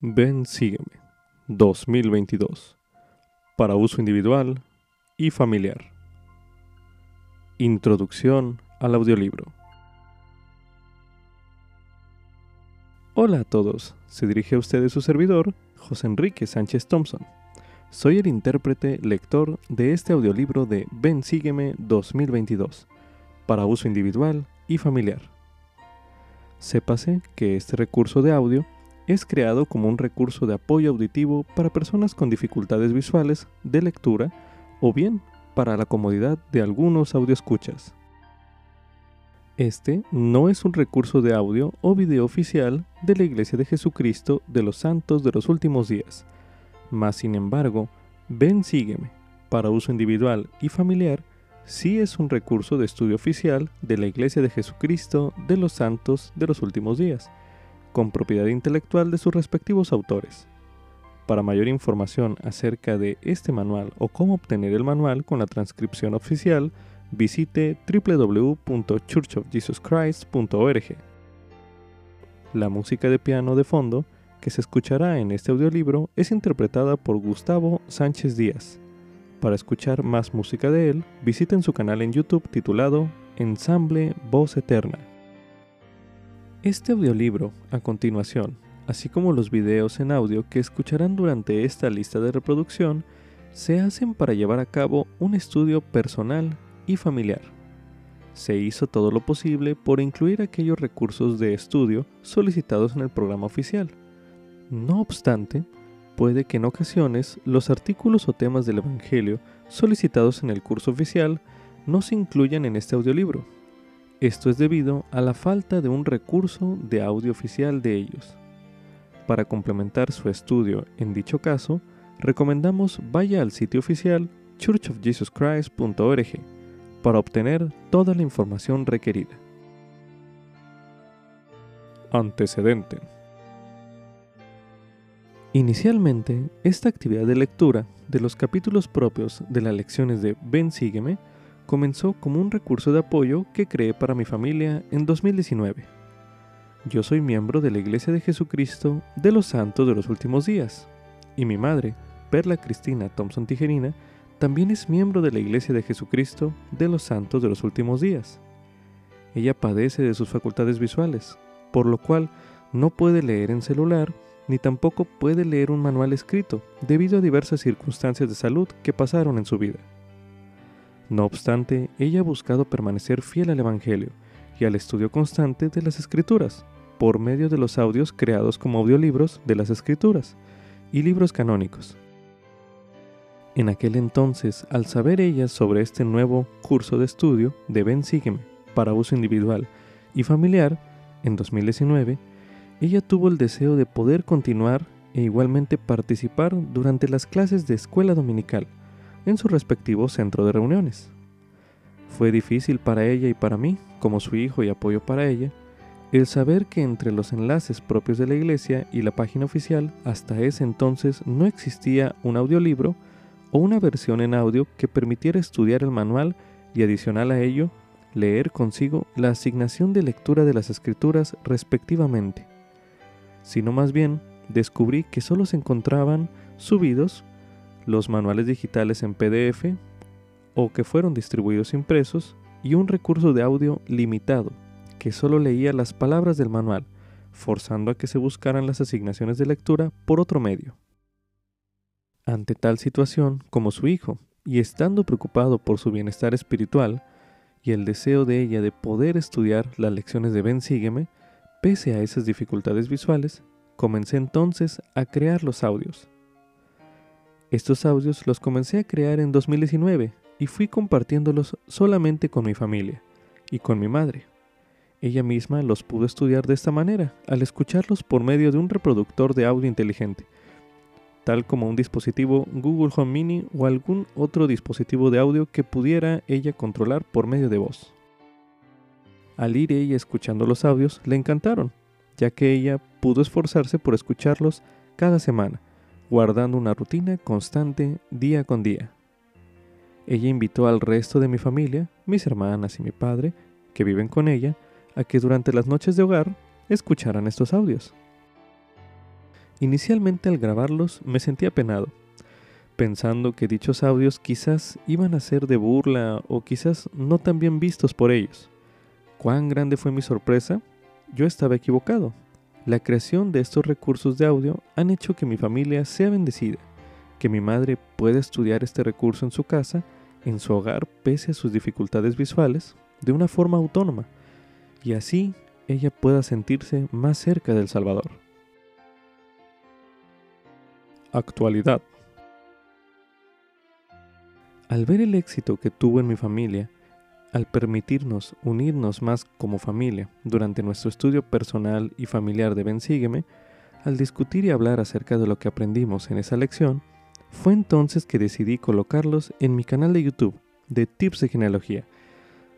Ven, sígueme. 2022. Para uso individual y familiar. Introducción al audiolibro. Hola a todos, se dirige a ustedes su servidor, José Enrique Sánchez Thompson. Soy el intérprete lector de este audiolibro de Ven Sígueme 2022, para uso individual y familiar. Sépase que este recurso de audio es creado como un recurso de apoyo auditivo para personas con dificultades visuales de lectura o bien para la comodidad de algunos audioescuchas. Este no es un recurso de audio o video oficial de la Iglesia de Jesucristo de los Santos de los Últimos Días, mas sin embargo, Ven Sígueme, para uso individual y familiar, sí es un recurso de estudio oficial de la Iglesia de Jesucristo de los Santos de los Últimos Días, con propiedad intelectual de sus respectivos autores. Para mayor información acerca de este manual o cómo obtener el manual con la transcripción oficial, visite www.churchofjesuschrist.org. La música de piano de fondo que se escuchará en este audiolibro es interpretada por Gustavo Sánchez Díaz. Para escuchar más música de él, visiten su canal en YouTube titulado Ensamble Voz Eterna. Este audiolibro, a continuación, así como los videos en audio que escucharán durante esta lista de reproducción, se hacen para llevar a cabo un estudio personal y familiar. Se hizo todo lo posible por incluir aquellos recursos de estudio solicitados en el programa oficial. No obstante, puede que en ocasiones los artículos o temas del Evangelio solicitados en el curso oficial no se incluyan en este audiolibro esto es debido a la falta de un recurso de audio oficial de ellos. Para complementar su estudio en dicho caso, recomendamos vaya al sitio oficial churchofjesuschrist.org para obtener toda la información requerida. Antecedente Inicialmente, esta actividad de lectura de los capítulos propios de las lecciones de Ven Sígueme comenzó como un recurso de apoyo que creé para mi familia en 2019. Yo soy miembro de la Iglesia de Jesucristo de los Santos de los Últimos Días, y mi madre, Perla Cristina Thompson Tijerina, también es miembro de la Iglesia de Jesucristo de los Santos de los Últimos Días. Ella padece de sus facultades visuales, por lo cual no puede leer en celular ni tampoco puede leer un manual escrito debido a diversas circunstancias de salud que pasaron en su vida. No obstante, ella ha buscado permanecer fiel al Evangelio y al estudio constante de las Escrituras, por medio de los audios creados como audiolibros de las Escrituras y libros canónicos. En aquel entonces, al saber ella sobre este nuevo curso de estudio de Ben Sígueme para uso individual y familiar, en 2019, ella tuvo el deseo de poder continuar e igualmente participar durante las clases de escuela dominical en su respectivo centro de reuniones. Fue difícil para ella y para mí, como su hijo y apoyo para ella, el saber que entre los enlaces propios de la iglesia y la página oficial hasta ese entonces no existía un audiolibro o una versión en audio que permitiera estudiar el manual y adicional a ello, leer consigo la asignación de lectura de las escrituras respectivamente, sino más bien descubrí que solo se encontraban subidos los manuales digitales en PDF o que fueron distribuidos impresos y un recurso de audio limitado que solo leía las palabras del manual, forzando a que se buscaran las asignaciones de lectura por otro medio. Ante tal situación, como su hijo, y estando preocupado por su bienestar espiritual y el deseo de ella de poder estudiar las lecciones de Ben Sígueme, pese a esas dificultades visuales, comencé entonces a crear los audios estos audios los comencé a crear en 2019 y fui compartiéndolos solamente con mi familia y con mi madre. Ella misma los pudo estudiar de esta manera, al escucharlos por medio de un reproductor de audio inteligente, tal como un dispositivo Google Home Mini o algún otro dispositivo de audio que pudiera ella controlar por medio de voz. Al ir ella escuchando los audios, le encantaron, ya que ella pudo esforzarse por escucharlos cada semana guardando una rutina constante día con día. Ella invitó al resto de mi familia, mis hermanas y mi padre, que viven con ella, a que durante las noches de hogar escucharan estos audios. Inicialmente al grabarlos me sentía penado, pensando que dichos audios quizás iban a ser de burla o quizás no tan bien vistos por ellos. ¿Cuán grande fue mi sorpresa? Yo estaba equivocado. La creación de estos recursos de audio han hecho que mi familia sea bendecida, que mi madre pueda estudiar este recurso en su casa, en su hogar, pese a sus dificultades visuales, de una forma autónoma, y así ella pueda sentirse más cerca del Salvador. Actualidad. Al ver el éxito que tuvo en mi familia, al permitirnos unirnos más como familia durante nuestro estudio personal y familiar de Bensígueme, al discutir y hablar acerca de lo que aprendimos en esa lección, fue entonces que decidí colocarlos en mi canal de YouTube de Tips de Genealogía,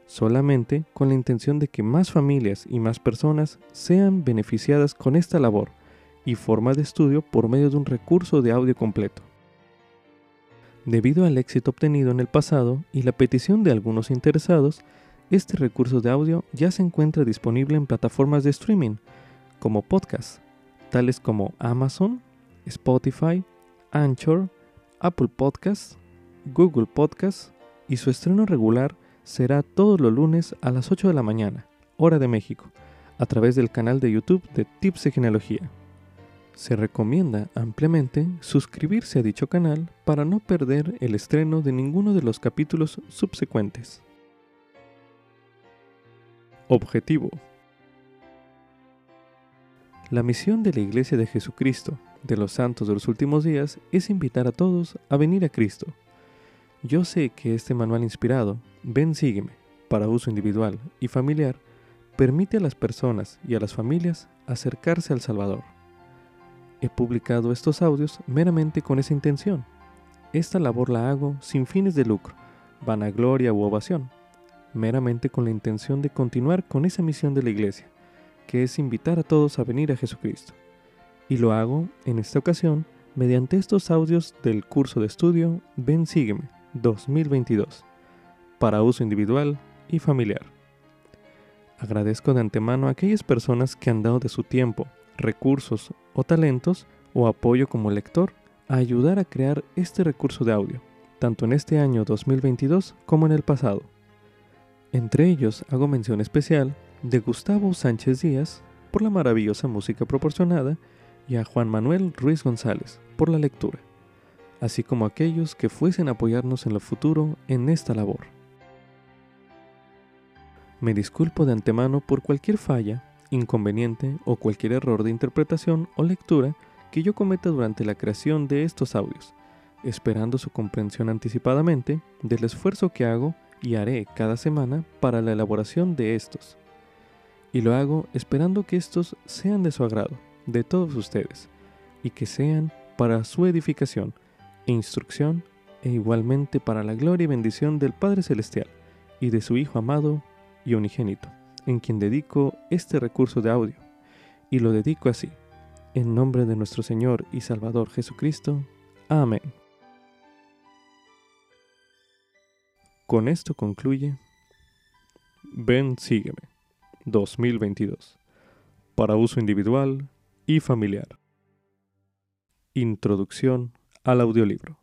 solamente con la intención de que más familias y más personas sean beneficiadas con esta labor y forma de estudio por medio de un recurso de audio completo. Debido al éxito obtenido en el pasado y la petición de algunos interesados, este recurso de audio ya se encuentra disponible en plataformas de streaming como podcast, tales como Amazon, Spotify, Anchor, Apple Podcasts, Google Podcasts y su estreno regular será todos los lunes a las 8 de la mañana, hora de México, a través del canal de YouTube de Tips de Genealogía. Se recomienda ampliamente suscribirse a dicho canal para no perder el estreno de ninguno de los capítulos subsecuentes. Objetivo. La misión de la Iglesia de Jesucristo de los Santos de los Últimos Días es invitar a todos a venir a Cristo. Yo sé que este manual inspirado, Ven Sígueme, para uso individual y familiar, permite a las personas y a las familias acercarse al Salvador. He publicado estos audios meramente con esa intención. Esta labor la hago sin fines de lucro, vanagloria u ovación, meramente con la intención de continuar con esa misión de la Iglesia, que es invitar a todos a venir a Jesucristo. Y lo hago, en esta ocasión, mediante estos audios del curso de estudio Ven Sígueme 2022, para uso individual y familiar. Agradezco de antemano a aquellas personas que han dado de su tiempo, recursos o talentos o apoyo como lector a ayudar a crear este recurso de audio, tanto en este año 2022 como en el pasado. Entre ellos hago mención especial de Gustavo Sánchez Díaz por la maravillosa música proporcionada y a Juan Manuel Ruiz González por la lectura, así como aquellos que fuesen a apoyarnos en lo futuro en esta labor. Me disculpo de antemano por cualquier falla inconveniente o cualquier error de interpretación o lectura que yo cometa durante la creación de estos audios, esperando su comprensión anticipadamente del esfuerzo que hago y haré cada semana para la elaboración de estos. Y lo hago esperando que estos sean de su agrado, de todos ustedes, y que sean para su edificación e instrucción, e igualmente para la gloria y bendición del Padre Celestial y de su Hijo amado y unigénito en quien dedico este recurso de audio, y lo dedico así, en nombre de nuestro Señor y Salvador Jesucristo. Amén. Con esto concluye Ven, sígueme 2022 para uso individual y familiar. Introducción al audiolibro.